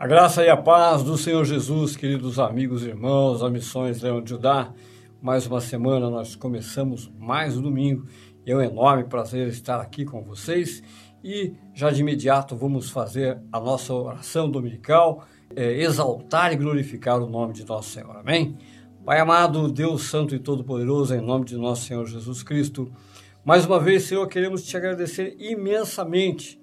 A graça e a paz do Senhor Jesus, queridos amigos e irmãos, a Missões Leão de Judá. Mais uma semana nós começamos mais um domingo é um enorme prazer estar aqui com vocês. E já de imediato vamos fazer a nossa oração dominical, é, exaltar e glorificar o nome de nosso Senhor. Amém? Pai amado, Deus Santo e Todo-Poderoso, em nome de nosso Senhor Jesus Cristo, mais uma vez, Senhor, queremos te agradecer imensamente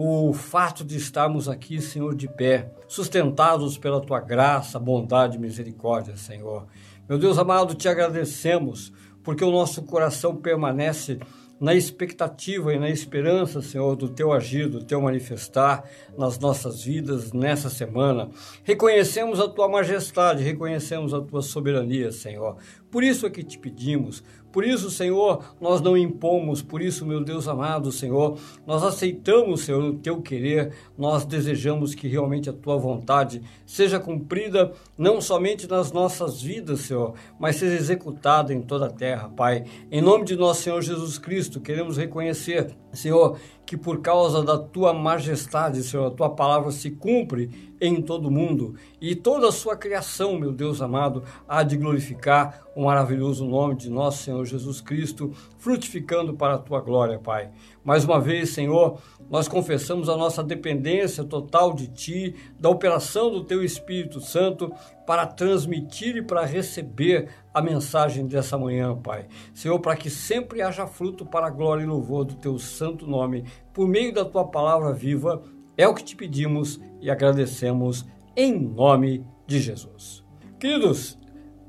o fato de estarmos aqui, Senhor, de pé, sustentados pela tua graça, bondade e misericórdia, Senhor. Meu Deus amado, te agradecemos porque o nosso coração permanece na expectativa e na esperança, Senhor, do teu agir, do teu manifestar nas nossas vidas nessa semana. Reconhecemos a tua majestade, reconhecemos a tua soberania, Senhor. Por isso é que te pedimos, por isso, Senhor, nós não impomos, por isso, meu Deus amado, Senhor, nós aceitamos, Senhor, o teu querer, nós desejamos que realmente a tua vontade seja cumprida não somente nas nossas vidas, Senhor, mas seja executada em toda a terra, Pai. Em nome de nosso Senhor Jesus Cristo, queremos reconhecer, Senhor, que por causa da tua majestade, Senhor, a tua palavra se cumpre em todo o mundo e toda a sua criação, meu Deus amado, há de glorificar o maravilhoso nome de nosso Senhor Jesus Cristo, frutificando para a tua glória, Pai. Mais uma vez, Senhor, nós confessamos a nossa dependência total de Ti, da operação do Teu Espírito Santo para transmitir e para receber a mensagem dessa manhã, Pai. Senhor, para que sempre haja fruto para a glória e louvor do Teu santo nome, por meio da Tua palavra viva, é o que te pedimos e agradecemos em nome de Jesus. Queridos,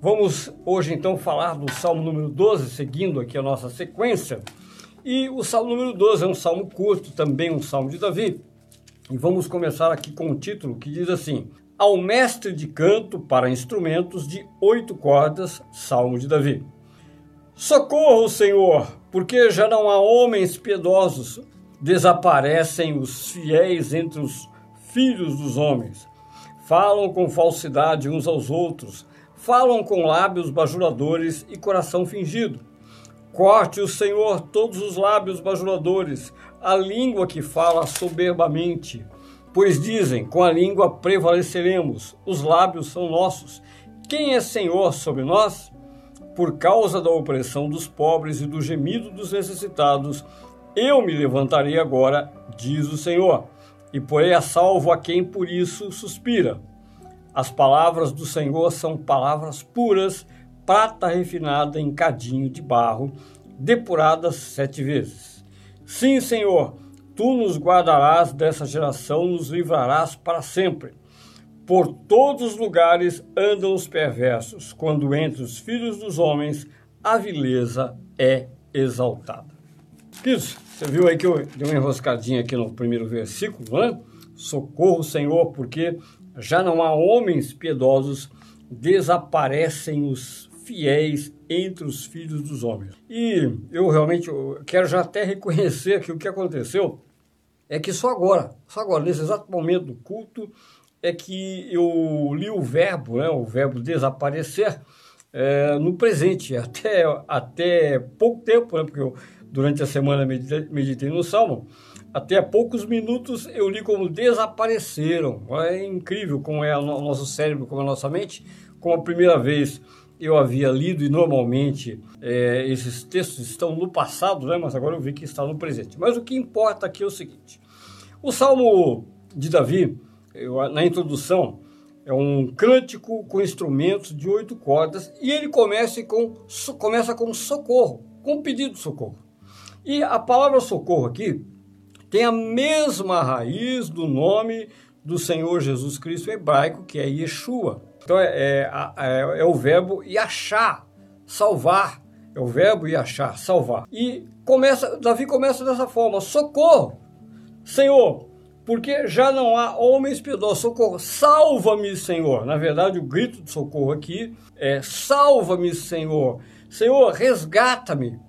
vamos hoje então falar do Salmo número 12, seguindo aqui a nossa sequência. E o Salmo número 12 é um salmo curto, também um salmo de Davi. E vamos começar aqui com um título que diz assim: Ao mestre de canto para instrumentos de oito cordas, Salmo de Davi. Socorro, Senhor, porque já não há homens piedosos, desaparecem os fiéis entre os filhos dos homens. Falam com falsidade uns aos outros, falam com lábios bajuladores e coração fingido. Corte o Senhor todos os lábios bajuladores, a língua que fala soberbamente. Pois dizem: com a língua prevaleceremos, os lábios são nossos. Quem é Senhor sobre nós? Por causa da opressão dos pobres e do gemido dos necessitados, eu me levantarei agora, diz o Senhor, e porei a salvo a quem por isso suspira. As palavras do Senhor são palavras puras prata refinada em cadinho de barro, depuradas sete vezes. Sim, Senhor, tu nos guardarás dessa geração, nos livrarás para sempre. Por todos os lugares andam os perversos, quando entre os filhos dos homens a vileza é exaltada. Queridos, você viu aí que eu dei uma enroscadinha aqui no primeiro versículo, né? Socorro, Senhor, porque já não há homens piedosos, desaparecem os fiéis entre os filhos dos homens. E eu realmente quero já até reconhecer que o que aconteceu é que só agora, só agora, nesse exato momento do culto, é que eu li o verbo, né, o verbo desaparecer, é, no presente, até, até pouco tempo, né, porque eu, durante a semana meditei, no Salmo, até poucos minutos eu li como desapareceram. É incrível como é o nosso cérebro, como é a nossa mente, como a primeira vez eu havia lido e normalmente é, esses textos estão no passado, né? mas agora eu vi que está no presente. Mas o que importa aqui é o seguinte: o Salmo de Davi, eu, na introdução, é um cântico com instrumentos de oito cordas e ele começa com, começa com socorro, com pedido de socorro. E a palavra socorro aqui tem a mesma raiz do nome do Senhor Jesus Cristo hebraico, que é Yeshua. Então é, é, é, é o verbo achar, salvar. É o verbo achar, salvar. E começa, Davi começa dessa forma: socorro, Senhor, porque já não há homens piedosos. Socorro, salva-me, Senhor. Na verdade, o grito de socorro aqui é: salva-me, Senhor. Senhor, resgata-me.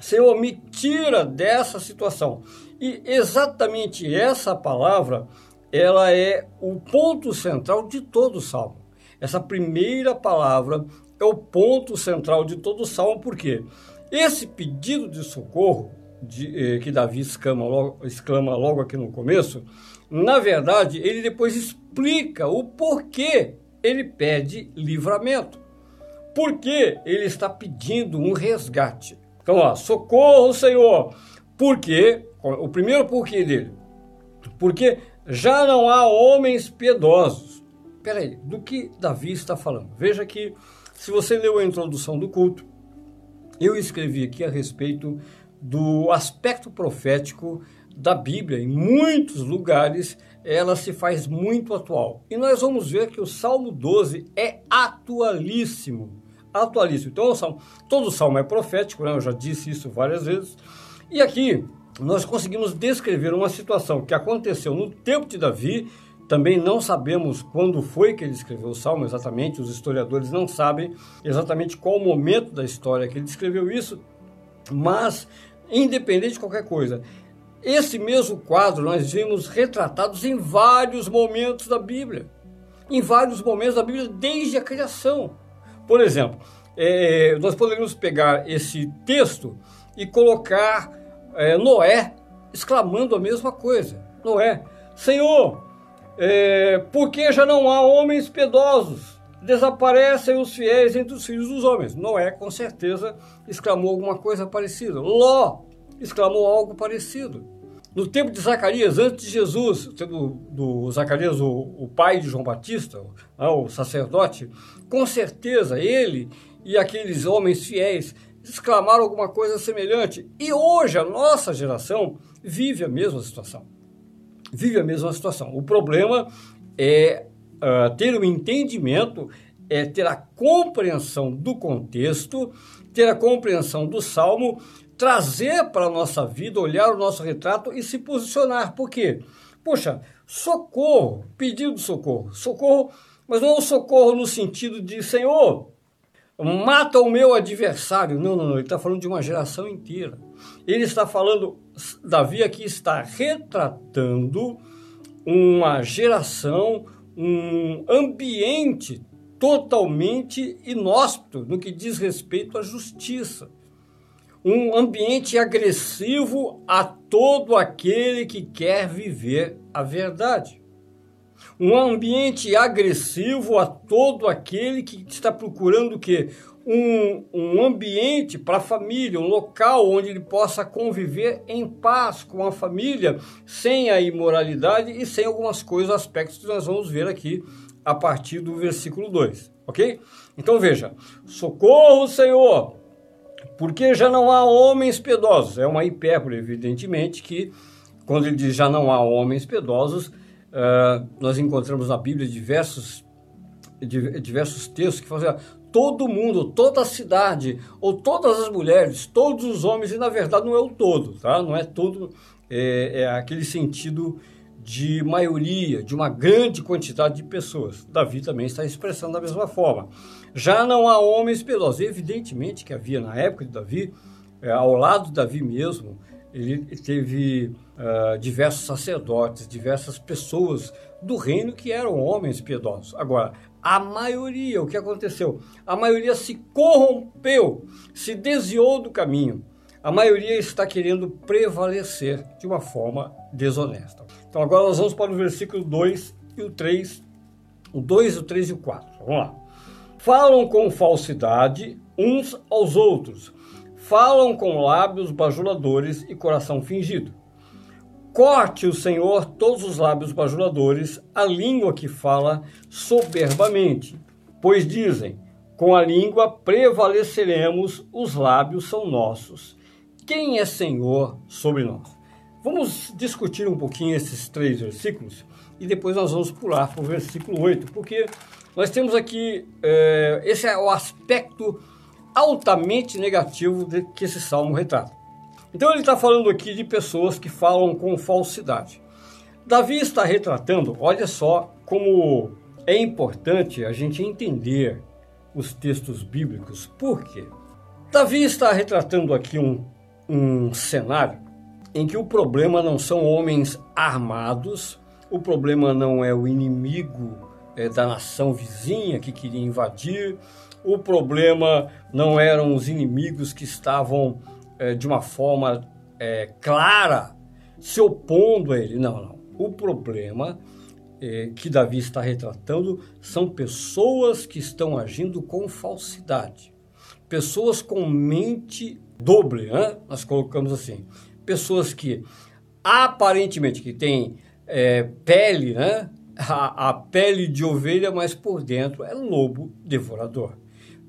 Senhor, me tira dessa situação. E exatamente essa palavra, ela é o ponto central de todo o salmo. Essa primeira palavra é o ponto central de todo o salmo, porque esse pedido de socorro de, eh, que Davi exclama logo, exclama logo aqui no começo na verdade, ele depois explica o porquê ele pede livramento. Porque ele está pedindo um resgate. Então, ó, socorro, Senhor. Porque, o primeiro porquê dele, porque já não há homens piedosos. Peraí, do que Davi está falando? Veja que, se você leu a introdução do culto, eu escrevi aqui a respeito do aspecto profético da Bíblia. Em muitos lugares ela se faz muito atual. E nós vamos ver que o Salmo 12 é atualíssimo. Atualíssimo. Então, o salmo, todo salmo é profético, né? eu já disse isso várias vezes. E aqui nós conseguimos descrever uma situação que aconteceu no tempo de Davi. Também não sabemos quando foi que ele escreveu o salmo exatamente, os historiadores não sabem exatamente qual o momento da história que ele escreveu isso, mas independente de qualquer coisa, esse mesmo quadro nós vimos retratados em vários momentos da Bíblia. Em vários momentos da Bíblia, desde a criação. Por exemplo, é, nós poderíamos pegar esse texto e colocar é, Noé exclamando a mesma coisa. Noé, Senhor, é, por que já não há homens piedosos? Desaparecem os fiéis entre os filhos dos homens. Noé, com certeza, exclamou alguma coisa parecida. Ló exclamou algo parecido. No tempo de Zacarias, antes de Jesus, do, do Zacarias, o, o, pai de João Batista, né, o sacerdote, com certeza ele e aqueles homens fiéis exclamaram alguma coisa semelhante. E hoje a nossa geração vive a mesma situação. Vive a mesma situação. O problema é uh, ter o um entendimento, é ter a compreensão do contexto, ter a compreensão do salmo trazer para a nossa vida, olhar o nosso retrato e se posicionar. Por quê? Poxa, socorro, pedido socorro. Socorro, mas não é socorro no sentido de, Senhor, mata o meu adversário. Não, não, não. Ele está falando de uma geração inteira. Ele está falando, Davi aqui está retratando uma geração, um ambiente totalmente inóspito no que diz respeito à justiça um ambiente agressivo a todo aquele que quer viver a verdade. Um ambiente agressivo a todo aquele que está procurando o quê? Um, um ambiente para a família, um local onde ele possa conviver em paz com a família, sem a imoralidade e sem algumas coisas, aspectos que nós vamos ver aqui a partir do versículo 2, ok? Então veja: socorro, Senhor, porque já não há homens piedosos. É uma hipérbole, evidentemente, que quando ele diz já não há homens piedosos, uh, nós encontramos na Bíblia diversos, diversos textos que falam assim, todo mundo, toda a cidade, ou todas as mulheres, todos os homens, e na verdade não é o todo, tá? Não é todo, é, é aquele sentido de maioria, de uma grande quantidade de pessoas. Davi também está expressando da mesma forma. Já não há homens piedosos. Evidentemente que havia na época de Davi, é, ao lado de Davi mesmo, ele teve uh, diversos sacerdotes, diversas pessoas do reino que eram homens piedosos. Agora, a maioria, o que aconteceu? A maioria se corrompeu, se desviou do caminho. A maioria está querendo prevalecer de uma forma desonesta. Então agora nós vamos para o versículo 2 e o 3, o 2, o 3 e o 4. Vamos lá. Falam com falsidade uns aos outros, falam com lábios bajuladores e coração fingido. Corte o Senhor todos os lábios bajuladores, a língua que fala soberbamente, pois dizem: com a língua prevaleceremos, os lábios são nossos. Quem é Senhor sobre nós? Vamos discutir um pouquinho esses três versículos e depois nós vamos pular para o versículo 8, porque nós temos aqui, é, esse é o aspecto altamente negativo de que esse salmo retrata. Então ele está falando aqui de pessoas que falam com falsidade. Davi está retratando, olha só como é importante a gente entender os textos bíblicos. Por quê? Davi está retratando aqui um, um cenário em que o problema não são homens armados, o problema não é o inimigo é, da nação vizinha que queria invadir, o problema não eram os inimigos que estavam é, de uma forma é, clara se opondo a ele, não, não. o problema é, que Davi está retratando são pessoas que estão agindo com falsidade. Pessoas com mente doble, né? nós colocamos assim. Pessoas que aparentemente que têm é, pele, né? A, a, pele de ovelha, mas por dentro é lobo devorador.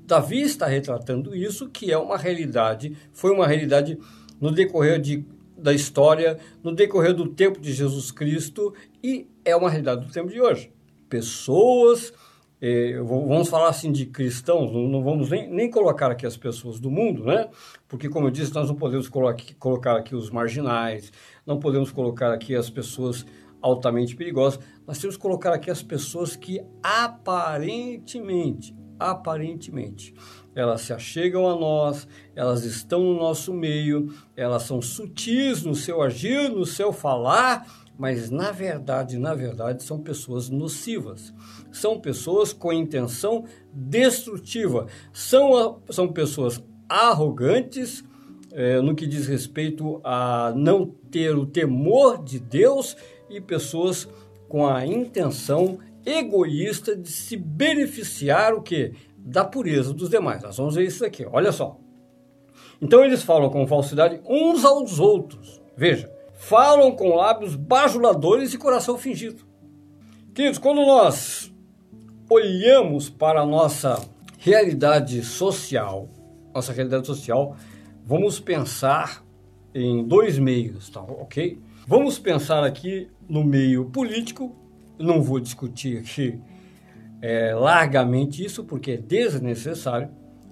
Davi está retratando isso, que é uma realidade, foi uma realidade no decorrer de, da história, no decorrer do tempo de Jesus Cristo e é uma realidade do tempo de hoje. Pessoas, eh, vamos falar assim de cristãos, não, não, vamos nem, nem colocar aqui as pessoas do mundo, né? Porque, como eu disse, nós não podemos colocar, colocar aqui os marginais, não podemos colocar aqui as pessoas altamente perigosas, nós temos que colocar aqui as pessoas que aparentemente, aparentemente, elas se achegam a nós, elas estão no nosso meio, elas são sutis no seu agir, no seu falar, mas na verdade, na verdade, são pessoas nocivas. São pessoas com intenção destrutiva. São, são pessoas arrogantes é, no que diz respeito a não ter o temor de Deus e pessoas com a intenção egoísta de se beneficiar o que da pureza dos demais. Nós vamos ver isso aqui, olha só. Então eles falam com falsidade uns aos outros. Veja, falam com lábios bajuladores e coração fingido. Queridos, quando nós olhamos para a nossa realidade social, nossa realidade social, vamos pensar em dois meios, tá ok? Vamos pensar aqui no meio político, não vou discutir aqui é, largamente isso, porque é desnecessário.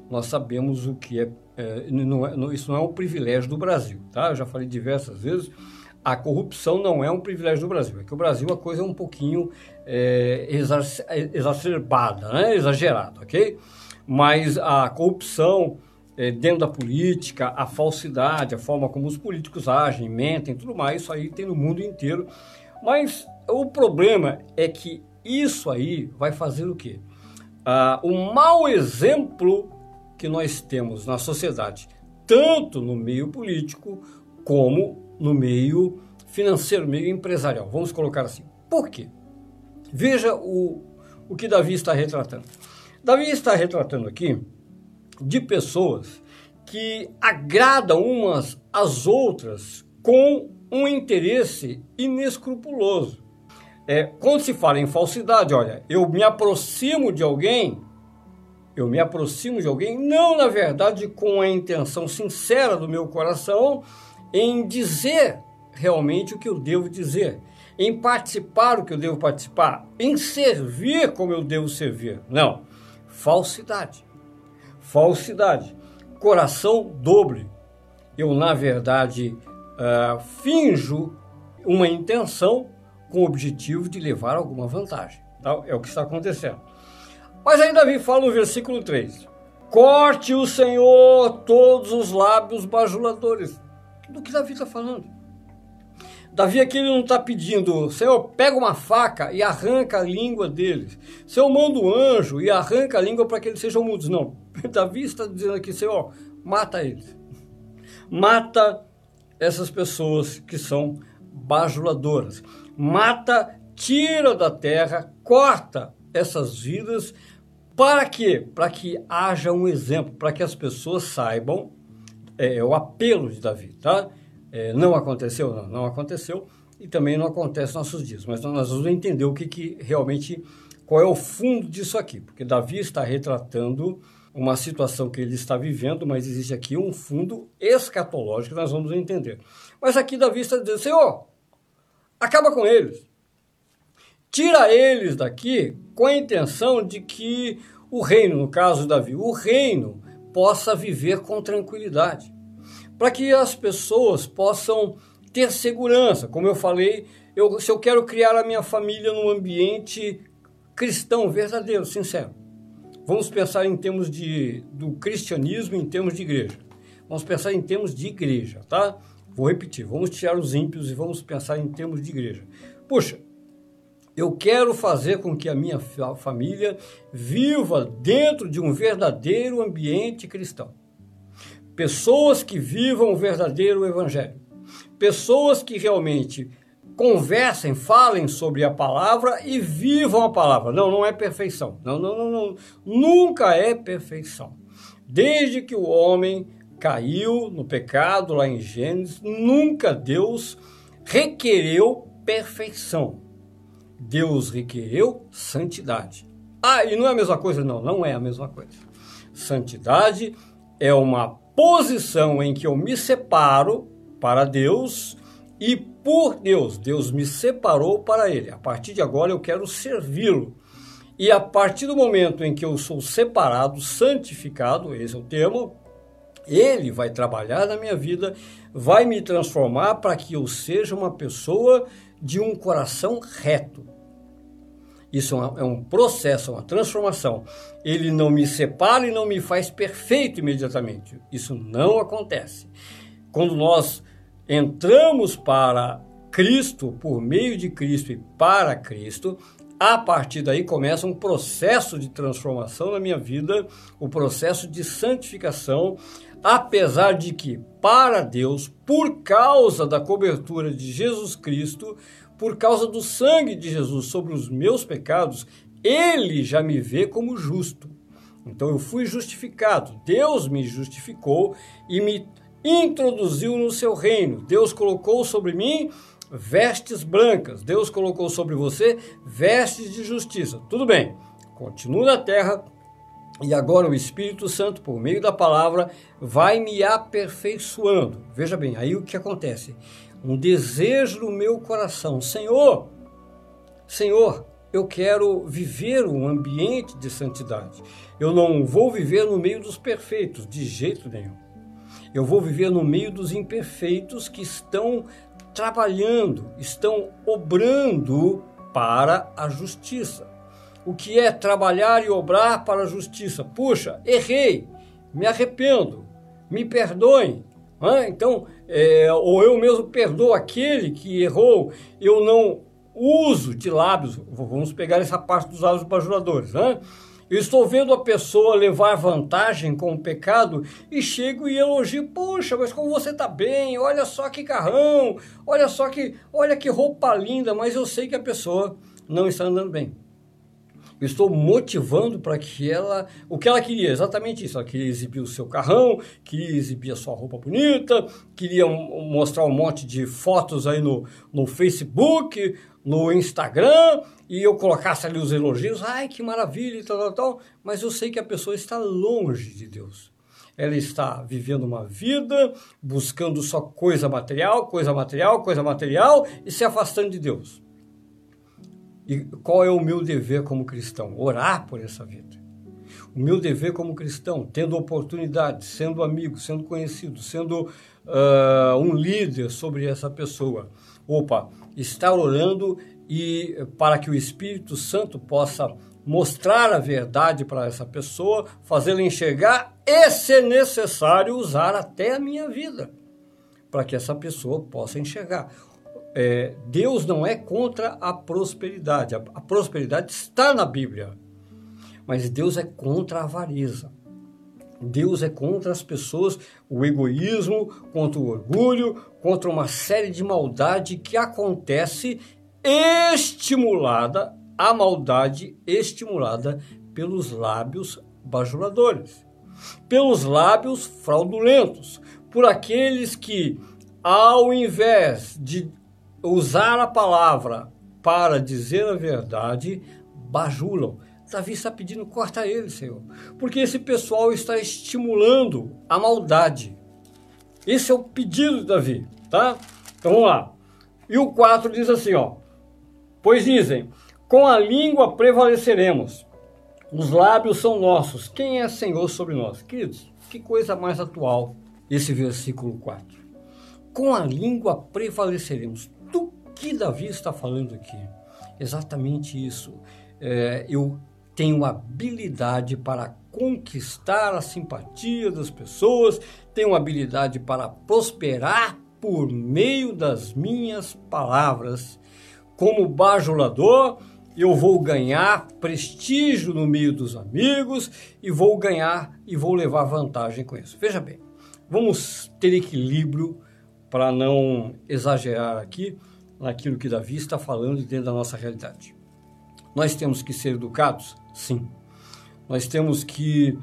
Nós sabemos o que é, é, não é não, isso não é um privilégio do Brasil, tá? Eu já falei diversas vezes, a corrupção não é um privilégio do Brasil, é que o Brasil a coisa é um pouquinho é, exacerbada, né? exagerada, ok? Mas a corrupção é, dentro da política, a falsidade, a forma como os políticos agem, mentem, tudo mais, isso aí tem no mundo inteiro. Mas o problema é que isso aí vai fazer o quê? Ah, o mau exemplo que nós temos na sociedade, tanto no meio político como no meio financeiro, meio empresarial. Vamos colocar assim. Por quê? Veja o, o que Davi está retratando. Davi está retratando aqui de pessoas que agradam umas às outras com um interesse inescrupuloso. É, quando se fala em falsidade, olha, eu me aproximo de alguém, eu me aproximo de alguém, não na verdade com a intenção sincera do meu coração em dizer realmente o que eu devo dizer, em participar o que eu devo participar, em servir como eu devo servir. Não, falsidade. Falsidade. Coração dobre. Eu, na verdade, uh, finjo uma intenção com o objetivo de levar alguma vantagem. Tá? É o que está acontecendo. Mas aí Davi fala no versículo 3: Corte o Senhor todos os lábios bajuladores. Do que Davi está falando? Davi aqui ele não está pedindo, Senhor, pega uma faca e arranca a língua deles. Senhor, manda um anjo e arranca a língua para que eles sejam mudos. Não. Davi está dizendo aqui, Senhor, mata eles. Mata essas pessoas que são bajuladoras mata, tira da terra, corta essas vidas. Para quê? Para que haja um exemplo, para que as pessoas saibam é, o apelo de Davi, tá? É, não aconteceu? Não, não aconteceu e também não acontece nos nossos dias. Mas nós vamos entender o que, que realmente, qual é o fundo disso aqui, porque Davi está retratando uma situação que ele está vivendo, mas existe aqui um fundo escatológico que nós vamos entender. Mas aqui Davi está dizendo, Senhor, acaba com eles. Tira eles daqui com a intenção de que o reino, no caso Davi, o reino possa viver com tranquilidade. Para que as pessoas possam ter segurança. Como eu falei, eu, se eu quero criar a minha família num ambiente cristão, verdadeiro, sincero. Vamos pensar em termos de, do cristianismo, em termos de igreja. Vamos pensar em termos de igreja, tá? Vou repetir, vamos tirar os ímpios e vamos pensar em termos de igreja. Puxa, eu quero fazer com que a minha família viva dentro de um verdadeiro ambiente cristão. Pessoas que vivam o verdadeiro evangelho. Pessoas que realmente conversem, falem sobre a palavra e vivam a palavra. Não, não é perfeição. Não, não, não, não. Nunca é perfeição. Desde que o homem caiu no pecado lá em Gênesis, nunca Deus requereu perfeição. Deus requereu santidade. Ah, e não é a mesma coisa? Não, não é a mesma coisa. Santidade é uma posição em que eu me separo para Deus e por Deus. Deus me separou para Ele. A partir de agora eu quero servi-lo. E a partir do momento em que eu sou separado, santificado, esse é o termo, ele vai trabalhar na minha vida, vai me transformar para que eu seja uma pessoa de um coração reto. Isso é, é um processo, uma transformação. Ele não me separa e não me faz perfeito imediatamente. Isso não acontece. Quando nós entramos para Cristo, por meio de Cristo e para Cristo, a partir daí começa um processo de transformação na minha vida, o processo de santificação, apesar de que, para Deus, por causa da cobertura de Jesus Cristo, por causa do sangue de Jesus sobre os meus pecados, ele já me vê como justo. Então eu fui justificado, Deus me justificou e me introduziu no seu reino. Deus colocou sobre mim vestes brancas. Deus colocou sobre você vestes de justiça. Tudo bem, continua na terra e agora o Espírito Santo, por meio da palavra, vai me aperfeiçoando. Veja bem, aí o que acontece? Um desejo no meu coração. Senhor, Senhor, eu quero viver um ambiente de santidade. Eu não vou viver no meio dos perfeitos, de jeito nenhum. Eu vou viver no meio dos imperfeitos que estão trabalhando, estão obrando para a justiça. O que é trabalhar e obrar para a justiça? Puxa, errei, me arrependo, me perdoem. Então, é, ou eu mesmo perdoo aquele que errou, eu não uso de lábios, vamos pegar essa parte dos lábios bajuladores, né? Estou vendo a pessoa levar vantagem com o pecado e chego e elogio, poxa, mas como você está bem, olha só que carrão, olha só que, olha que roupa linda, mas eu sei que a pessoa não está andando bem. Estou motivando para que ela, o que ela queria, exatamente isso, ela queria exibir o seu carrão, queria exibir a sua roupa bonita, queria mostrar um monte de fotos aí no, no Facebook, no Instagram e eu colocasse ali os elogios, ai que maravilha e tal, tal, tal, mas eu sei que a pessoa está longe de Deus. Ela está vivendo uma vida buscando só coisa material, coisa material, coisa material e se afastando de Deus. E qual é o meu dever como cristão? Orar por essa vida. O meu dever como cristão, tendo oportunidade, sendo amigo, sendo conhecido, sendo uh, um líder sobre essa pessoa. Opa, estar orando e para que o Espírito Santo possa mostrar a verdade para essa pessoa, fazê-la enxergar e, se necessário, usar até a minha vida para que essa pessoa possa enxergar. É, Deus não é contra a prosperidade. A, a prosperidade está na Bíblia, mas Deus é contra a avareza. Deus é contra as pessoas, o egoísmo, contra o orgulho, contra uma série de maldade que acontece estimulada, a maldade estimulada pelos lábios bajuladores, pelos lábios fraudulentos, por aqueles que, ao invés de usar a palavra para dizer a verdade, bajulam Davi está pedindo, corta ele, Senhor. Porque esse pessoal está estimulando a maldade. Esse é o pedido de Davi, tá? Então vamos lá. E o 4 diz assim, ó. Pois dizem, com a língua prevaleceremos. Os lábios são nossos. Quem é Senhor sobre nós? Queridos, que coisa mais atual esse versículo 4. Com a língua prevaleceremos. Do que Davi está falando aqui? Exatamente isso. É, eu tenho habilidade para conquistar a simpatia das pessoas, tenho habilidade para prosperar por meio das minhas palavras. Como bajulador, eu vou ganhar prestígio no meio dos amigos e vou ganhar e vou levar vantagem com isso. Veja bem, vamos ter equilíbrio para não exagerar aqui. naquilo que Davi está falando dentro da nossa realidade. Nós temos que ser educados? Sim. Nós temos que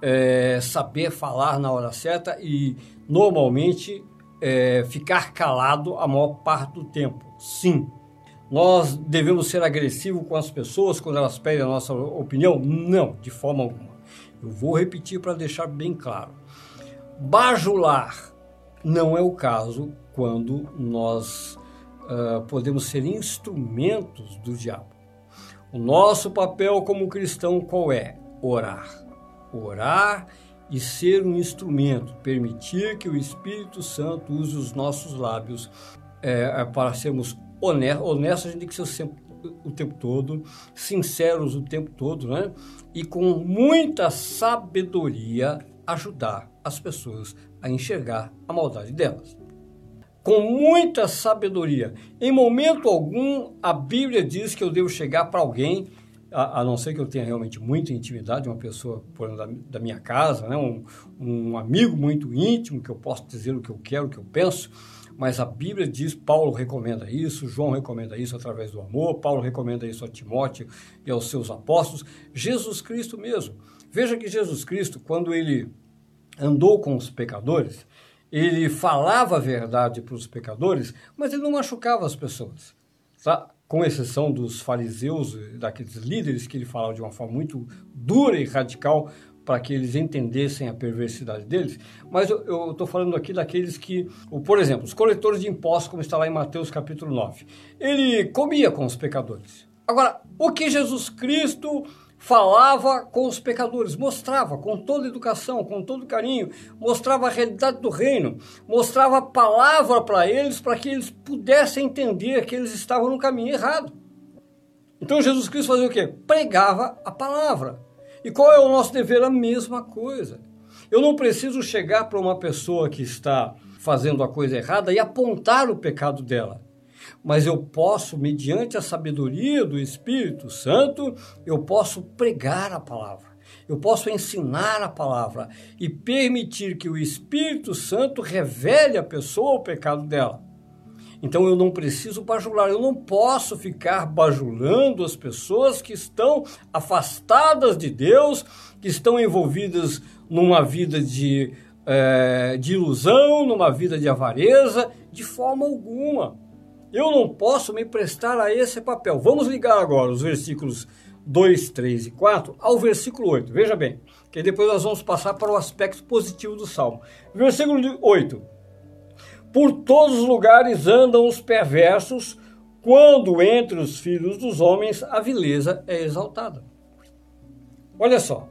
é, saber falar na hora certa e, normalmente, é, ficar calado a maior parte do tempo. Sim. Nós devemos ser agressivos com as pessoas quando elas pedem a nossa opinião? Não, de forma alguma. Eu vou repetir para deixar bem claro. Bajular não é o caso quando nós uh, podemos ser instrumentos do diabo. O nosso papel como cristão qual é? Orar. Orar e ser um instrumento, permitir que o Espírito Santo use os nossos lábios é, para sermos honestos. A gente tem que ser sempre, o tempo todo, sinceros o tempo todo, né? E com muita sabedoria ajudar as pessoas a enxergar a maldade delas. Com muita sabedoria. Em momento algum, a Bíblia diz que eu devo chegar para alguém, a, a, não ser que eu tenha realmente muita intimidade, uma pessoa por da, da minha casa, né? um, um amigo muito íntimo, que eu posso dizer o que eu quero, o que eu penso, mas a Bíblia diz, Paulo recomenda isso, João recomenda isso através do amor, Paulo recomenda isso a Timóteo e aos seus apóstolos, Jesus Cristo mesmo. Veja que Jesus Cristo, quando ele andou com os pecadores, ele falava a verdade para os pecadores, mas ele não machucava as pessoas. Tá? Com exceção dos fariseus, daqueles líderes que ele falava de uma forma muito dura e radical para que eles entendessem a perversidade deles. Mas eu estou falando aqui daqueles que, por exemplo, os coletores de impostos, como está lá em Mateus capítulo 9. Ele comia com os pecadores. Agora, o que Jesus Cristo falava com os pecadores, mostrava com toda educação, com todo carinho, mostrava a realidade do reino, mostrava a palavra para eles, para que eles pudessem entender que eles estavam no caminho errado. Então Jesus Cristo fazia o quê? Pregava a palavra. E qual é o nosso dever? A mesma coisa. Eu não preciso chegar para uma pessoa que está fazendo a coisa errada e apontar o pecado dela mas eu posso, mediante a sabedoria do Espírito Santo, eu posso pregar a palavra. Eu posso ensinar a palavra e permitir que o Espírito Santo revele à pessoa o pecado dela. Então eu não preciso bajular, eu não posso ficar bajulando as pessoas que estão afastadas de Deus, que estão envolvidas numa vida de, é, de ilusão, numa vida de avareza, de forma alguma. Eu não posso me prestar a esse papel. Vamos ligar agora os versículos 2, 3 e 4 ao versículo 8. Veja bem, que depois nós vamos passar para o aspecto positivo do salmo. Versículo 8. Por todos os lugares andam os perversos, quando entre os filhos dos homens a vileza é exaltada. Olha só,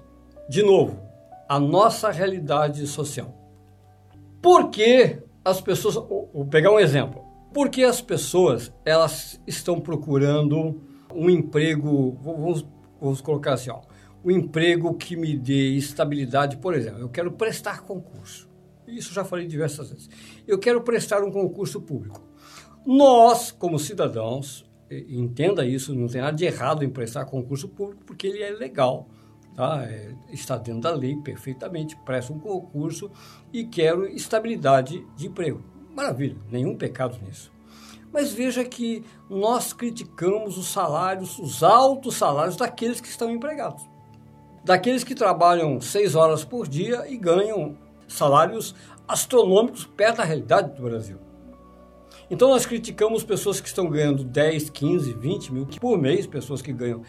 de novo, a nossa realidade social. Por que as pessoas. Vou pegar um exemplo. Porque as pessoas elas estão procurando um emprego, vamos, vamos colocar assim, ó, um emprego que me dê estabilidade, por exemplo, eu quero prestar concurso. Isso já falei diversas vezes. Eu quero prestar um concurso público. Nós, como cidadãos, entenda isso, não tem nada de errado em prestar concurso público, porque ele é legal, tá? É, está dentro da lei perfeitamente, presto um concurso e quero estabilidade de emprego. Maravilha, nenhum pecado nisso. Mas veja que nós criticamos os salários, os altos salários daqueles que estão empregados. Daqueles que trabalham seis horas por dia e ganham salários astronômicos perto da realidade do Brasil. Então nós criticamos pessoas que estão ganhando 10, 15, 20 mil por mês, pessoas que ganham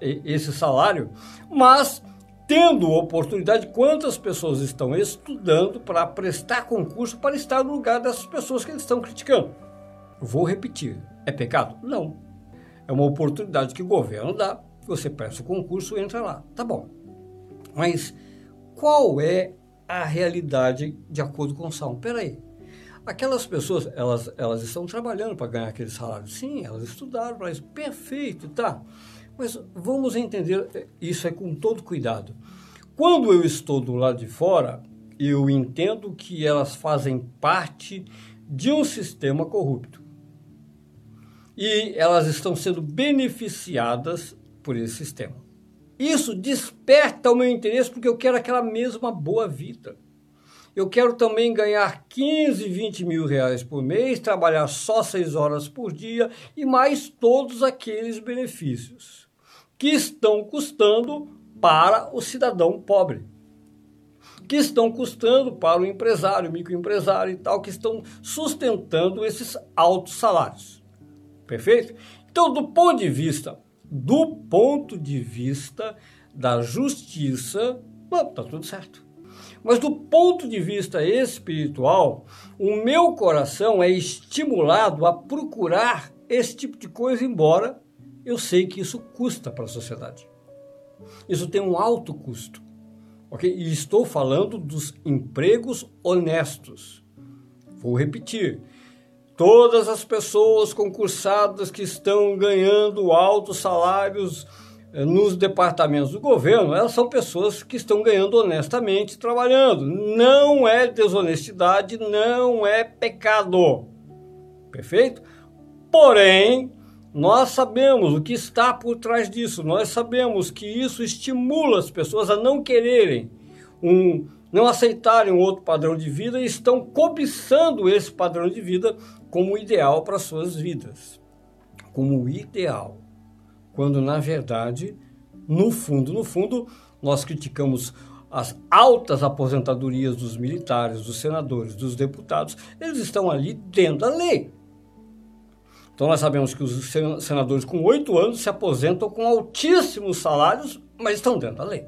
esse salário, mas tendo oportunidade, quantas pessoas estão estudando para prestar concurso para estar no lugar dessas pessoas que eles estão criticando? Vou repetir: é pecado? Não. É uma oportunidade que o governo dá, você presta o concurso e entra lá. Tá bom. Mas qual é a realidade de acordo com o Salmo? Peraí. Aquelas pessoas, elas, elas estão trabalhando para ganhar aquele salário. Sim, elas estudaram para isso. Perfeito, tá. Mas vamos entender isso é com todo cuidado. Quando eu estou do lado de fora, eu entendo que elas fazem parte de um sistema corrupto. E elas estão sendo beneficiadas por esse sistema. Isso desperta o meu interesse porque eu quero aquela mesma boa vida. eu quero também ganhar 15, 20 mil reais por mês, trabalhar só 6 horas por dia e mais todos aqueles benefícios que estão custando para o cidadão pobre, que estão custando para o empresário, microempresário e tal, que estão sustentando esses altos salários. Perfeito? Então, do ponto de vista, do ponto de vista da justiça, está tudo certo. Mas do ponto de vista espiritual, o meu coração é estimulado a procurar esse tipo de coisa, embora eu sei que isso custa para a sociedade. Isso tem um alto custo. Okay? E estou falando dos empregos honestos. Vou repetir. Todas as pessoas concursadas que estão ganhando altos salários eh, nos departamentos do governo, elas são pessoas que estão ganhando honestamente trabalhando. Não é desonestidade, não é pecado. Perfeito? Porém, nós sabemos o que está por trás disso. Nós sabemos que isso estimula as pessoas a não quererem um não aceitarem um outro padrão de vida e estão cobiçando esse padrão de vida como ideal para suas vidas. Como ideal quando na verdade, no fundo, no fundo, nós criticamos as altas aposentadorias dos militares, dos senadores, dos deputados, eles estão ali dentro da lei. Então nós sabemos que os senadores com oito anos se aposentam com altíssimos salários, mas estão dentro da lei.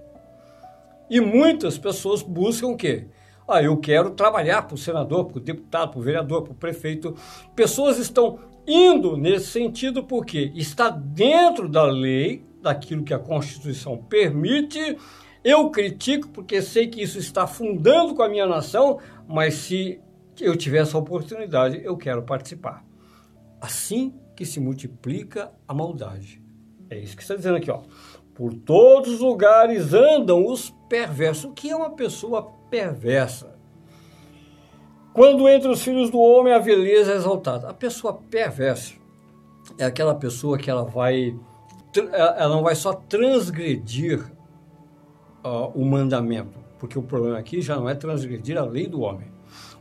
E muitas pessoas buscam o quê? Ah, eu quero trabalhar para o senador, para o deputado, para o vereador, para o prefeito. Pessoas estão indo nesse sentido porque está dentro da lei, daquilo que a Constituição permite. Eu critico porque sei que isso está fundando com a minha nação, mas se eu tiver essa oportunidade, eu quero participar. Assim que se multiplica a maldade. É isso que está dizendo aqui, ó. Por todos os lugares andam os perversos. O que é uma pessoa perversa? Quando entre os filhos do homem a beleza é exaltada. A pessoa perversa é aquela pessoa que ela vai ela não vai só transgredir uh, o mandamento, porque o problema aqui já não é transgredir a lei do homem.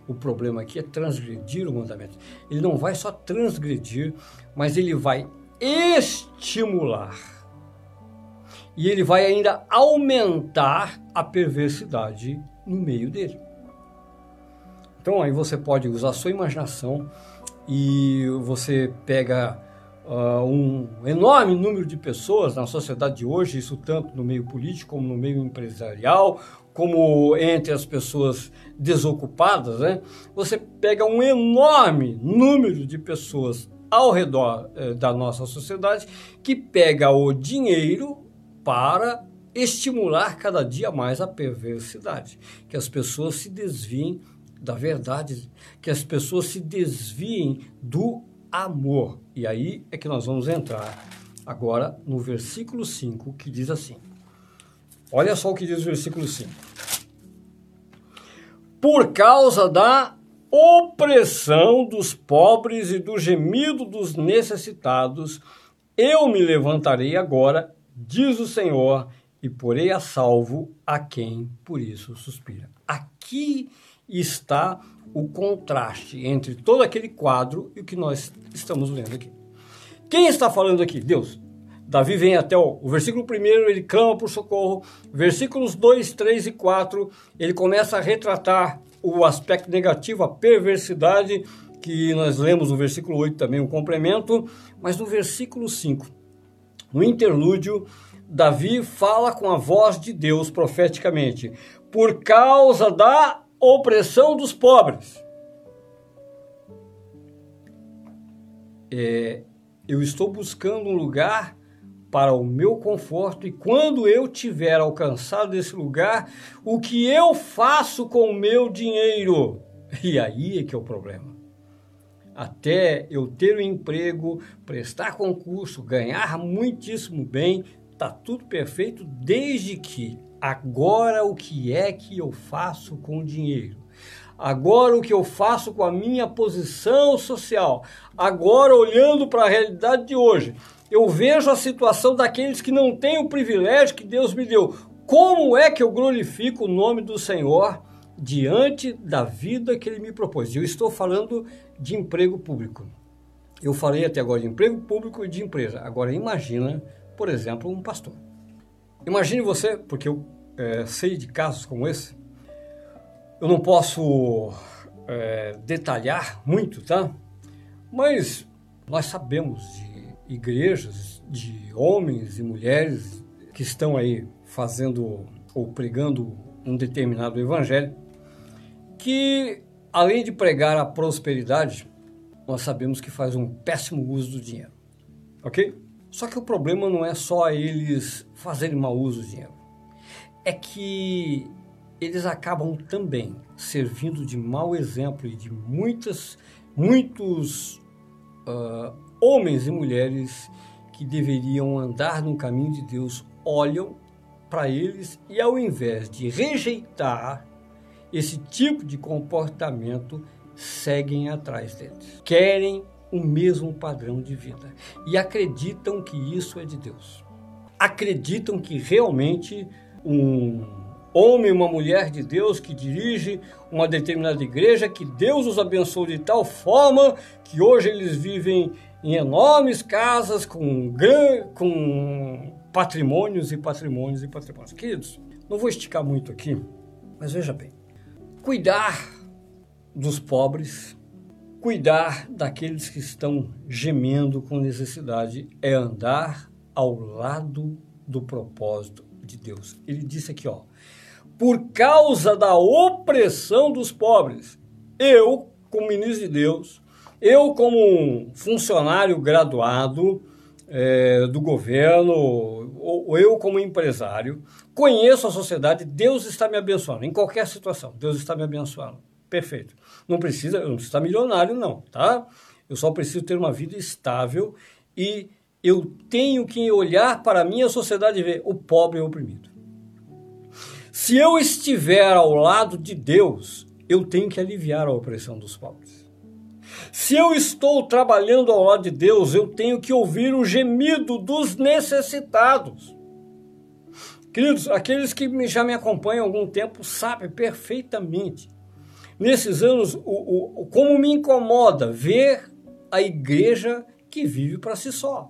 O problema aqui é transgredir o mandamento. Ele não vai só transgredir, mas ele vai estimular. E ele vai ainda aumentar a perversidade no meio dele. Então aí você pode usar a sua imaginação e você pega uh, um enorme número de pessoas na sociedade de hoje, isso tanto no meio político como no meio empresarial, como entre as pessoas desocupadas, né? Você pega um enorme número de pessoas ao redor eh, da nossa sociedade que pega o dinheiro para estimular cada dia mais a perversidade, que as pessoas se desviem da verdade, que as pessoas se desviem do amor. E aí é que nós vamos entrar agora no versículo 5, que diz assim: Olha só o que diz o versículo 5. Por causa da opressão dos pobres e do gemido dos necessitados, eu me levantarei agora, diz o Senhor, e porei a salvo a quem por isso suspira. Aqui está o contraste entre todo aquele quadro e o que nós estamos lendo aqui. Quem está falando aqui? Deus. Davi vem até o, o versículo 1, ele clama por socorro. Versículos 2, 3 e 4, ele começa a retratar o aspecto negativo, a perversidade, que nós lemos no versículo 8 também, um complemento. Mas no versículo 5, no interlúdio, Davi fala com a voz de Deus profeticamente: por causa da opressão dos pobres. É, eu estou buscando um lugar para o meu conforto e quando eu tiver alcançado esse lugar, o que eu faço com o meu dinheiro? E aí é que é o problema. Até eu ter um emprego, prestar concurso, ganhar muitíssimo bem, tá tudo perfeito desde que Agora o que é que eu faço com o dinheiro? Agora o que eu faço com a minha posição social? Agora olhando para a realidade de hoje, eu vejo a situação daqueles que não têm o privilégio que Deus me deu. Como é que eu glorifico o nome do Senhor diante da vida que ele me propôs. Eu estou falando de emprego público. Eu falei até agora de emprego público e de empresa. Agora imagina, por exemplo, um pastor. Imagine você, porque eu é, sei de casos como esse. Eu não posso é, detalhar muito, tá? Mas nós sabemos de igrejas, de homens e mulheres que estão aí fazendo ou pregando um determinado evangelho, que além de pregar a prosperidade, nós sabemos que faz um péssimo uso do dinheiro. Ok? Só que o problema não é só eles fazerem mau uso do dinheiro. É que eles acabam também servindo de mau exemplo e de muitas, muitos uh, homens e mulheres que deveriam andar no caminho de Deus olham para eles e, ao invés de rejeitar esse tipo de comportamento, seguem atrás deles. Querem o mesmo padrão de vida e acreditam que isso é de Deus. Acreditam que realmente um homem, uma mulher de Deus que dirige uma determinada igreja, que Deus os abençoou de tal forma que hoje eles vivem em enormes casas com, com patrimônios e patrimônios e patrimônios. Queridos, não vou esticar muito aqui, mas veja bem: cuidar dos pobres, cuidar daqueles que estão gemendo com necessidade, é andar ao lado do propósito de Deus. Ele disse aqui, ó, por causa da opressão dos pobres, eu, como ministro de Deus, eu, como um funcionário graduado é, do governo, ou eu, como empresário, conheço a sociedade, Deus está me abençoando, em qualquer situação, Deus está me abençoando. Perfeito. Não precisa, eu não preciso estar milionário, não, tá? Eu só preciso ter uma vida estável e eu tenho que olhar para a minha sociedade e ver o pobre e o oprimido. Se eu estiver ao lado de Deus, eu tenho que aliviar a opressão dos pobres. Se eu estou trabalhando ao lado de Deus, eu tenho que ouvir o gemido dos necessitados. Queridos, aqueles que já me acompanham há algum tempo sabem perfeitamente. Nesses anos, o, o, como me incomoda ver a igreja que vive para si só.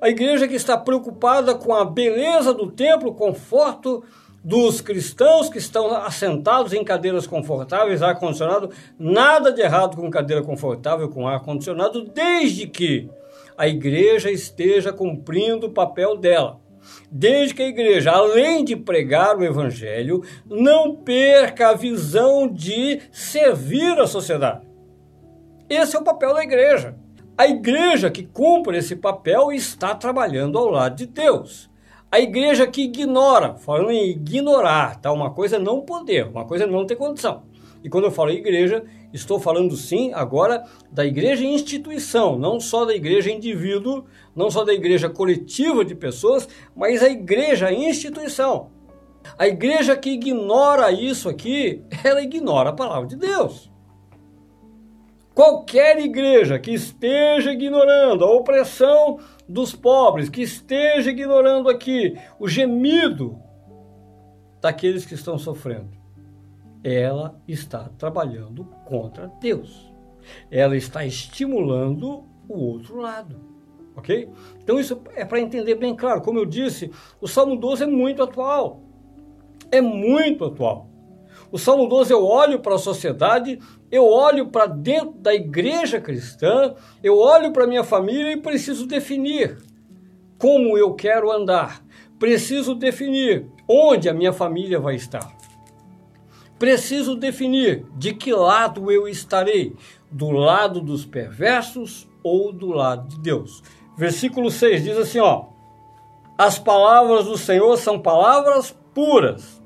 A igreja que está preocupada com a beleza do templo, o conforto dos cristãos que estão assentados em cadeiras confortáveis, ar-condicionado. Nada de errado com cadeira confortável, com ar-condicionado, desde que a igreja esteja cumprindo o papel dela. Desde que a igreja, além de pregar o evangelho, não perca a visão de servir a sociedade. Esse é o papel da igreja. A igreja que cumpre esse papel está trabalhando ao lado de Deus. A igreja que ignora, falando em ignorar, tá? Uma coisa é não poder, uma coisa é não ter condição. E quando eu falo igreja, estou falando sim agora da igreja instituição, não só da igreja indivíduo, não só da igreja coletiva de pessoas, mas a igreja instituição. A igreja que ignora isso aqui, ela ignora a palavra de Deus. Qualquer igreja que esteja ignorando a opressão dos pobres, que esteja ignorando aqui o gemido daqueles que estão sofrendo, ela está trabalhando contra Deus. Ela está estimulando o outro lado. Ok? Então, isso é para entender bem claro. Como eu disse, o Salmo 12 é muito atual. É muito atual. O Salmo 12, eu olho para a sociedade, eu olho para dentro da igreja cristã, eu olho para minha família e preciso definir como eu quero andar. Preciso definir onde a minha família vai estar. Preciso definir de que lado eu estarei, do lado dos perversos ou do lado de Deus. Versículo 6 diz assim, ó: As palavras do Senhor são palavras puras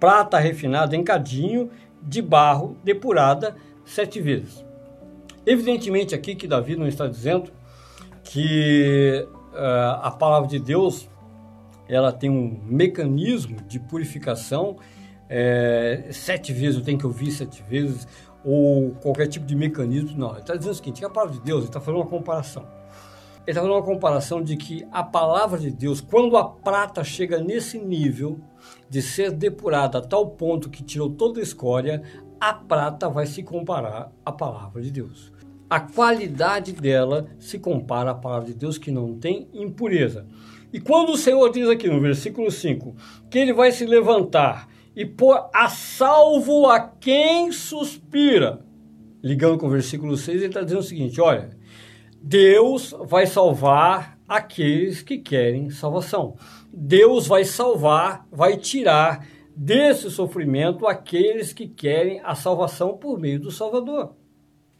prata refinada em cadinho de barro depurada sete vezes. Evidentemente aqui que Davi não está dizendo que uh, a palavra de Deus ela tem um mecanismo de purificação é, sete vezes, eu tenho que ouvir sete vezes, ou qualquer tipo de mecanismo. Não, ele está dizendo o seguinte: que a palavra de Deus, ele está fazendo uma comparação. Ele está fazendo uma comparação de que a palavra de Deus, quando a prata chega nesse nível de ser depurada a tal ponto que tirou toda a escória, a prata vai se comparar à palavra de Deus. A qualidade dela se compara à palavra de Deus que não tem impureza. E quando o Senhor diz aqui no versículo 5 que ele vai se levantar e pôr a salvo a quem suspira, ligando com o versículo 6, ele está dizendo o seguinte: olha, Deus vai salvar aqueles que querem salvação. Deus vai salvar, vai tirar desse sofrimento aqueles que querem a salvação por meio do Salvador.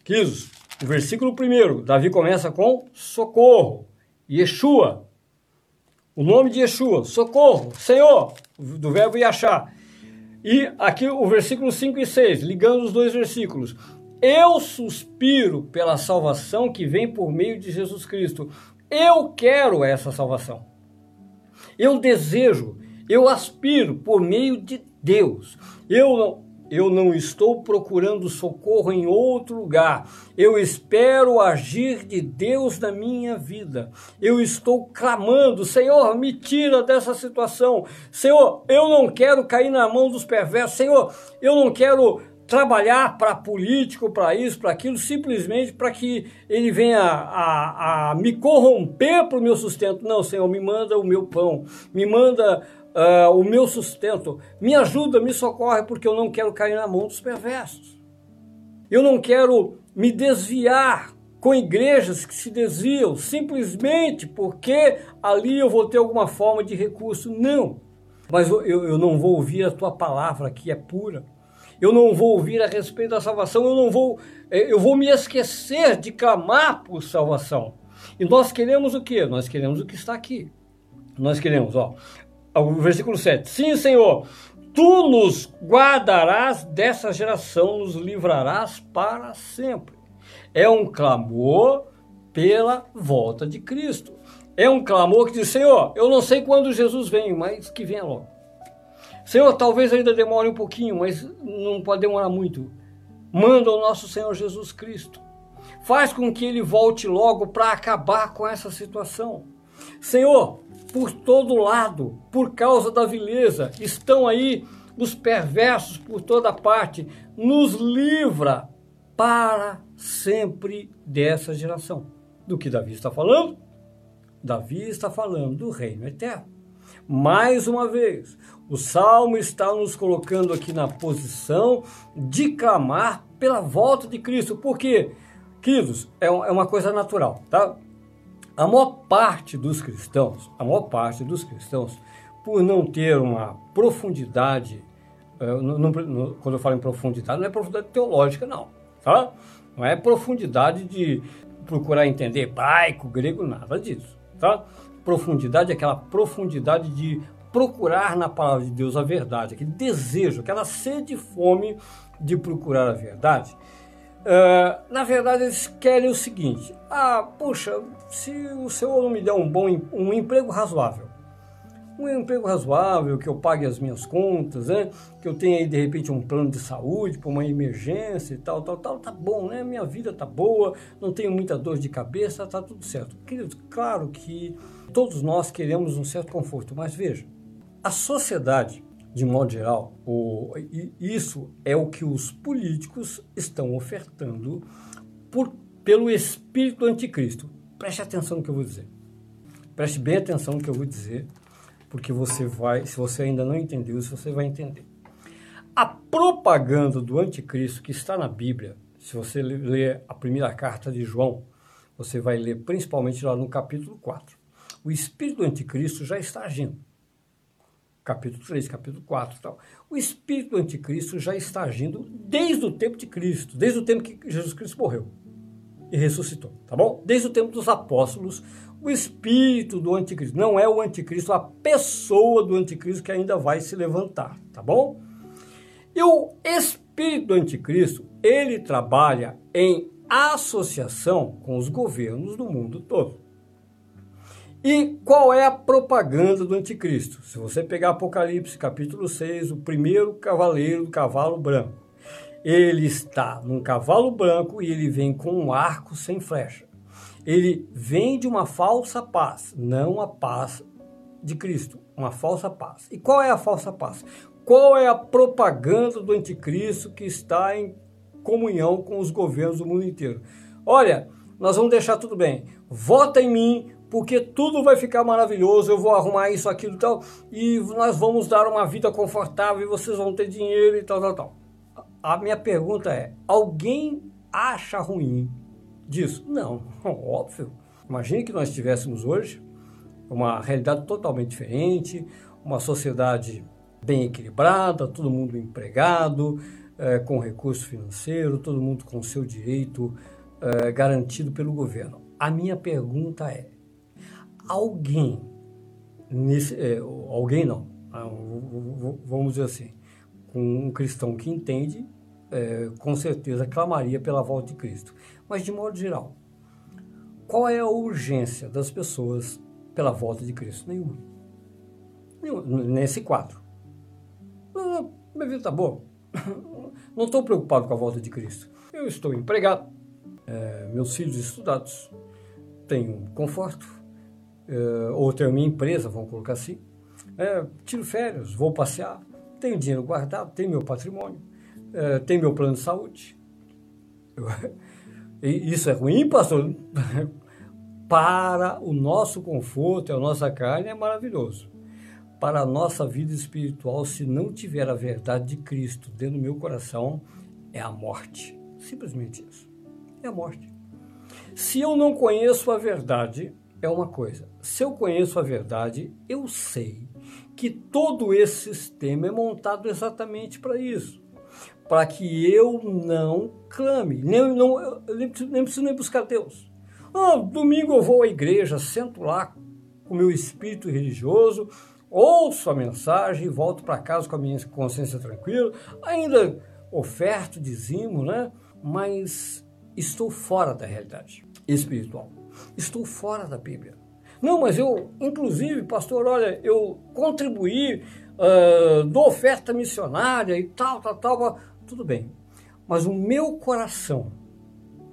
Queridos, o versículo 1, Davi começa com socorro, Yeshua. O nome de Yeshua, socorro, Senhor, do verbo Yachá. E aqui o versículo 5 e 6, ligando os dois versículos. Eu suspiro pela salvação que vem por meio de Jesus Cristo. Eu quero essa salvação. Eu desejo, eu aspiro por meio de Deus. Eu eu não estou procurando socorro em outro lugar. Eu espero agir de Deus na minha vida. Eu estou clamando, Senhor, me tira dessa situação. Senhor, eu não quero cair na mão dos perversos. Senhor, eu não quero trabalhar para político, para isso, para aquilo, simplesmente para que ele venha a, a me corromper para o meu sustento. Não, Senhor, me manda o meu pão, me manda uh, o meu sustento, me ajuda, me socorre, porque eu não quero cair na mão dos perversos. Eu não quero me desviar com igrejas que se desviam simplesmente porque ali eu vou ter alguma forma de recurso. Não. Mas eu, eu não vou ouvir a tua palavra que é pura eu não vou ouvir a respeito da salvação, eu não vou, eh, eu vou me esquecer de clamar por salvação. E nós queremos o que? Nós queremos o que está aqui. Nós queremos, ó, o versículo 7. Sim, Senhor, tu nos guardarás dessa geração, nos livrarás para sempre. É um clamor pela volta de Cristo. É um clamor que diz: Senhor, eu não sei quando Jesus vem, mas que venha logo. Senhor, talvez ainda demore um pouquinho, mas não pode demorar muito. Manda o nosso Senhor Jesus Cristo. Faz com que ele volte logo para acabar com essa situação. Senhor, por todo lado, por causa da vileza, estão aí os perversos por toda parte. Nos livra para sempre dessa geração. Do que Davi está falando? Davi está falando do reino eterno. Mais uma vez, o salmo está nos colocando aqui na posição de clamar pela volta de Cristo. Porque, queridos, é, é uma coisa natural, tá? A maior parte dos cristãos, a maior parte dos cristãos, por não ter uma profundidade, eh, quando eu falo em profundidade, não é profundidade teológica, não, tá? Não é profundidade de procurar entender hebraico, grego, nada disso, tá? Profundidade é aquela profundidade de procurar na palavra de Deus a verdade, aquele desejo, aquela sede e fome de procurar a verdade. Uh, na verdade, eles querem o seguinte: ah, puxa, se o Senhor não me der um bom um emprego razoável, um emprego razoável, que eu pague as minhas contas, né? que eu tenha aí de repente um plano de saúde para uma emergência e tal, tal, tal, tá bom, né? Minha vida tá boa, não tenho muita dor de cabeça, tá tudo certo. Querido, claro que todos nós queremos um certo conforto, mas veja, a sociedade, de modo geral, o, isso é o que os políticos estão ofertando por, pelo espírito anticristo. Preste atenção no que eu vou dizer. Preste bem atenção no que eu vou dizer, porque você vai, se você ainda não entendeu isso, você vai entender. A propaganda do anticristo que está na Bíblia, se você ler a primeira carta de João, você vai ler principalmente lá no capítulo 4. O espírito do anticristo já está agindo capítulo 3, capítulo 4 e tal. O espírito do anticristo já está agindo desde o tempo de Cristo, desde o tempo que Jesus Cristo morreu e ressuscitou, tá bom? Desde o tempo dos apóstolos, o espírito do anticristo, não é o anticristo, a pessoa do anticristo que ainda vai se levantar, tá bom? E o espírito do anticristo, ele trabalha em associação com os governos do mundo todo. E qual é a propaganda do anticristo? Se você pegar Apocalipse capítulo 6, o primeiro cavaleiro do cavalo branco, ele está num cavalo branco e ele vem com um arco sem flecha. ele vende uma falsa paz, não a paz de Cristo, uma falsa paz. E qual é a falsa paz? Qual é a propaganda do anticristo que está em comunhão com os governos do mundo inteiro? Olha, nós vamos deixar tudo bem. Vota em mim, porque tudo vai ficar maravilhoso, eu vou arrumar isso, aquilo e tal, e nós vamos dar uma vida confortável e vocês vão ter dinheiro e tal, tal, tal. A minha pergunta é: alguém acha ruim disso? Não, óbvio. Imagine que nós tivéssemos hoje uma realidade totalmente diferente, uma sociedade bem equilibrada, todo mundo empregado, é, com recurso financeiro, todo mundo com seu direito é, garantido pelo governo. A minha pergunta é: alguém, nesse, é, alguém não, ah, vamos dizer assim, um cristão que entende é, com certeza clamaria pela volta de Cristo. Mas de modo geral, qual é a urgência das pessoas pela volta de Cristo? Nenhuma. Nenhuma. Nesse quadro. Não, minha vida está boa. Não estou preocupado com a volta de Cristo. Eu estou empregado, é, meus filhos estudados, tenho conforto, ou tenho minha empresa, vamos colocar assim. É, tiro férias, vou passear, tenho dinheiro guardado, tenho meu patrimônio é, tem meu plano de saúde. Isso é ruim, pastor? Para o nosso conforto e a nossa carne é maravilhoso. Para a nossa vida espiritual, se não tiver a verdade de Cristo dentro do meu coração, é a morte. Simplesmente isso. É a morte. Se eu não conheço a verdade, é uma coisa. Se eu conheço a verdade, eu sei que todo esse sistema é montado exatamente para isso para que eu não clame, nem, não, nem, preciso, nem preciso nem buscar Deus. Ah, domingo eu vou à igreja, sento lá com o meu espírito religioso, ouço a mensagem, volto para casa com a minha consciência tranquila, ainda oferto, dizimo, né? mas estou fora da realidade espiritual. Estou fora da Bíblia. Não, mas eu, inclusive, pastor, olha, eu contribuí, uh, dou oferta missionária e tal, tal, tal tudo bem. Mas o meu coração,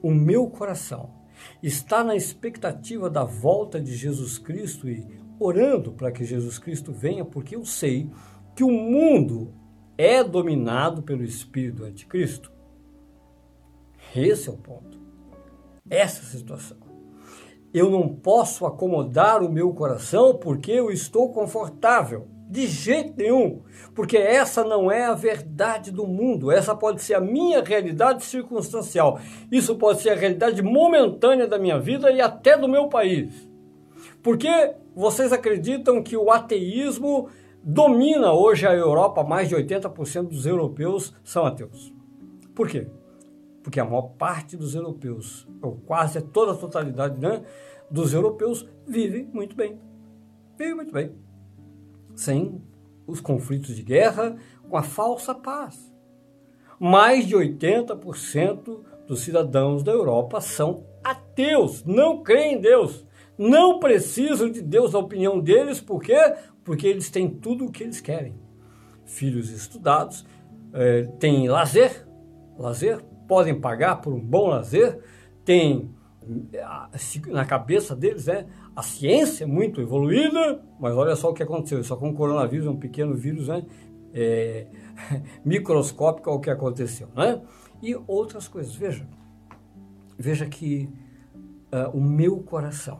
o meu coração, está na expectativa da volta de Jesus Cristo e orando para que Jesus Cristo venha, porque eu sei que o mundo é dominado pelo espírito anticristo. Esse é o ponto. Essa é a situação. Eu não posso acomodar o meu coração porque eu estou confortável. De jeito nenhum, porque essa não é a verdade do mundo, essa pode ser a minha realidade circunstancial, isso pode ser a realidade momentânea da minha vida e até do meu país. Porque vocês acreditam que o ateísmo domina hoje a Europa, mais de 80% dos europeus são ateus. Por quê? Porque a maior parte dos europeus, ou quase toda a totalidade né, dos europeus, vive muito bem. Vive muito bem sem os conflitos de guerra, com a falsa paz. Mais de 80% dos cidadãos da Europa são ateus, não creem em Deus, não precisam de Deus, a opinião deles, por quê? Porque eles têm tudo o que eles querem. Filhos estudados, é, têm lazer, lazer, podem pagar por um bom lazer, têm na cabeça deles é a ciência é muito evoluída, mas olha só o que aconteceu. Só com o coronavírus, um pequeno vírus né, é, microscópico ao que aconteceu. Né? E outras coisas. Veja, veja que uh, o meu coração,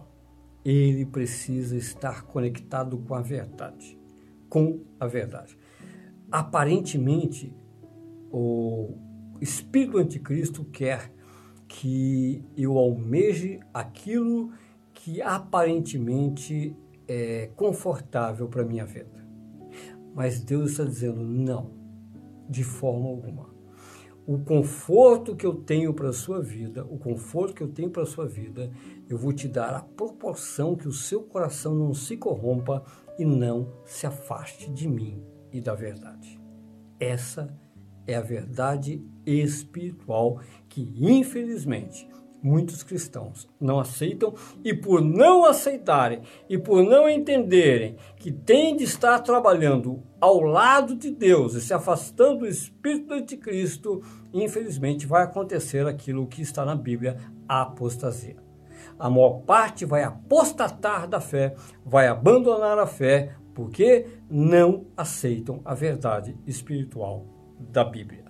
ele precisa estar conectado com a verdade. Com a verdade. Aparentemente, o espírito anticristo quer que eu almeje aquilo que aparentemente é confortável para minha vida. Mas Deus está dizendo não, de forma alguma. O conforto que eu tenho para a sua vida, o conforto que eu tenho para a sua vida, eu vou te dar a proporção que o seu coração não se corrompa e não se afaste de mim e da verdade. Essa é a verdade espiritual que, infelizmente, muitos cristãos não aceitam e por não aceitarem e por não entenderem que tem de estar trabalhando ao lado de Deus e se afastando do espírito do anticristo, infelizmente vai acontecer aquilo que está na Bíblia, a apostasia. A maior parte vai apostatar da fé, vai abandonar a fé, porque não aceitam a verdade espiritual da Bíblia.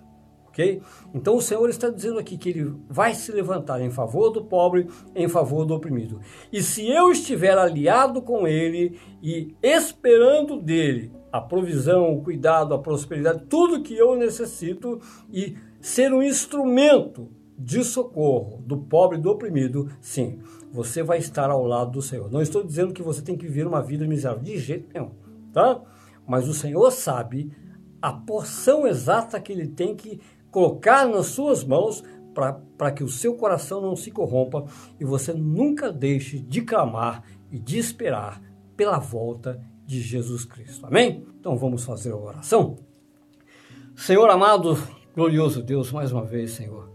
Ok? Então o Senhor está dizendo aqui que ele vai se levantar em favor do pobre, em favor do oprimido. E se eu estiver aliado com ele e esperando dele a provisão, o cuidado, a prosperidade, tudo que eu necessito e ser um instrumento de socorro do pobre e do oprimido, sim, você vai estar ao lado do Senhor. Não estou dizendo que você tem que viver uma vida miserável, de jeito nenhum, tá? Mas o Senhor sabe a porção exata que ele tem que colocar nas suas mãos para que o seu coração não se corrompa e você nunca deixe de clamar e de esperar pela volta de Jesus Cristo. Amém? Então vamos fazer a oração. Senhor amado, glorioso Deus, mais uma vez, Senhor.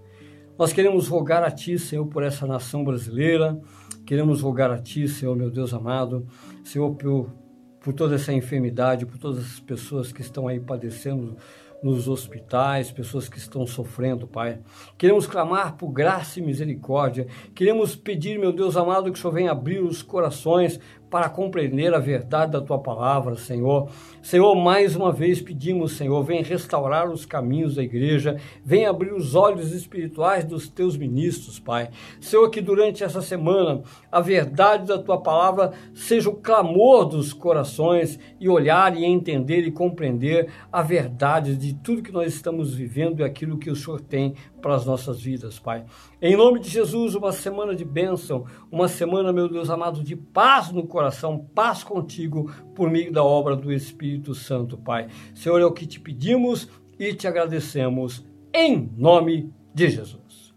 Nós queremos rogar a Ti, Senhor, por essa nação brasileira. Queremos rogar a Ti, Senhor, meu Deus amado, Senhor, por, por toda essa enfermidade, por todas as pessoas que estão aí padecendo nos hospitais, pessoas que estão sofrendo, Pai. Queremos clamar por graça e misericórdia. Queremos pedir, meu Deus amado, que o Senhor venha abrir os corações para compreender a verdade da tua palavra, Senhor. Senhor, mais uma vez pedimos, Senhor, vem restaurar os caminhos da igreja, vem abrir os olhos espirituais dos teus ministros, Pai. Senhor, que durante essa semana a verdade da tua palavra seja o clamor dos corações e olhar e entender e compreender a verdade de tudo que nós estamos vivendo e aquilo que o Senhor tem para as nossas vidas, Pai. Em nome de Jesus, uma semana de bênção, uma semana, meu Deus amado, de paz no coração, paz contigo, por meio da obra do Espírito Santo, Pai. Senhor, é o que te pedimos e te agradecemos, em nome de Jesus.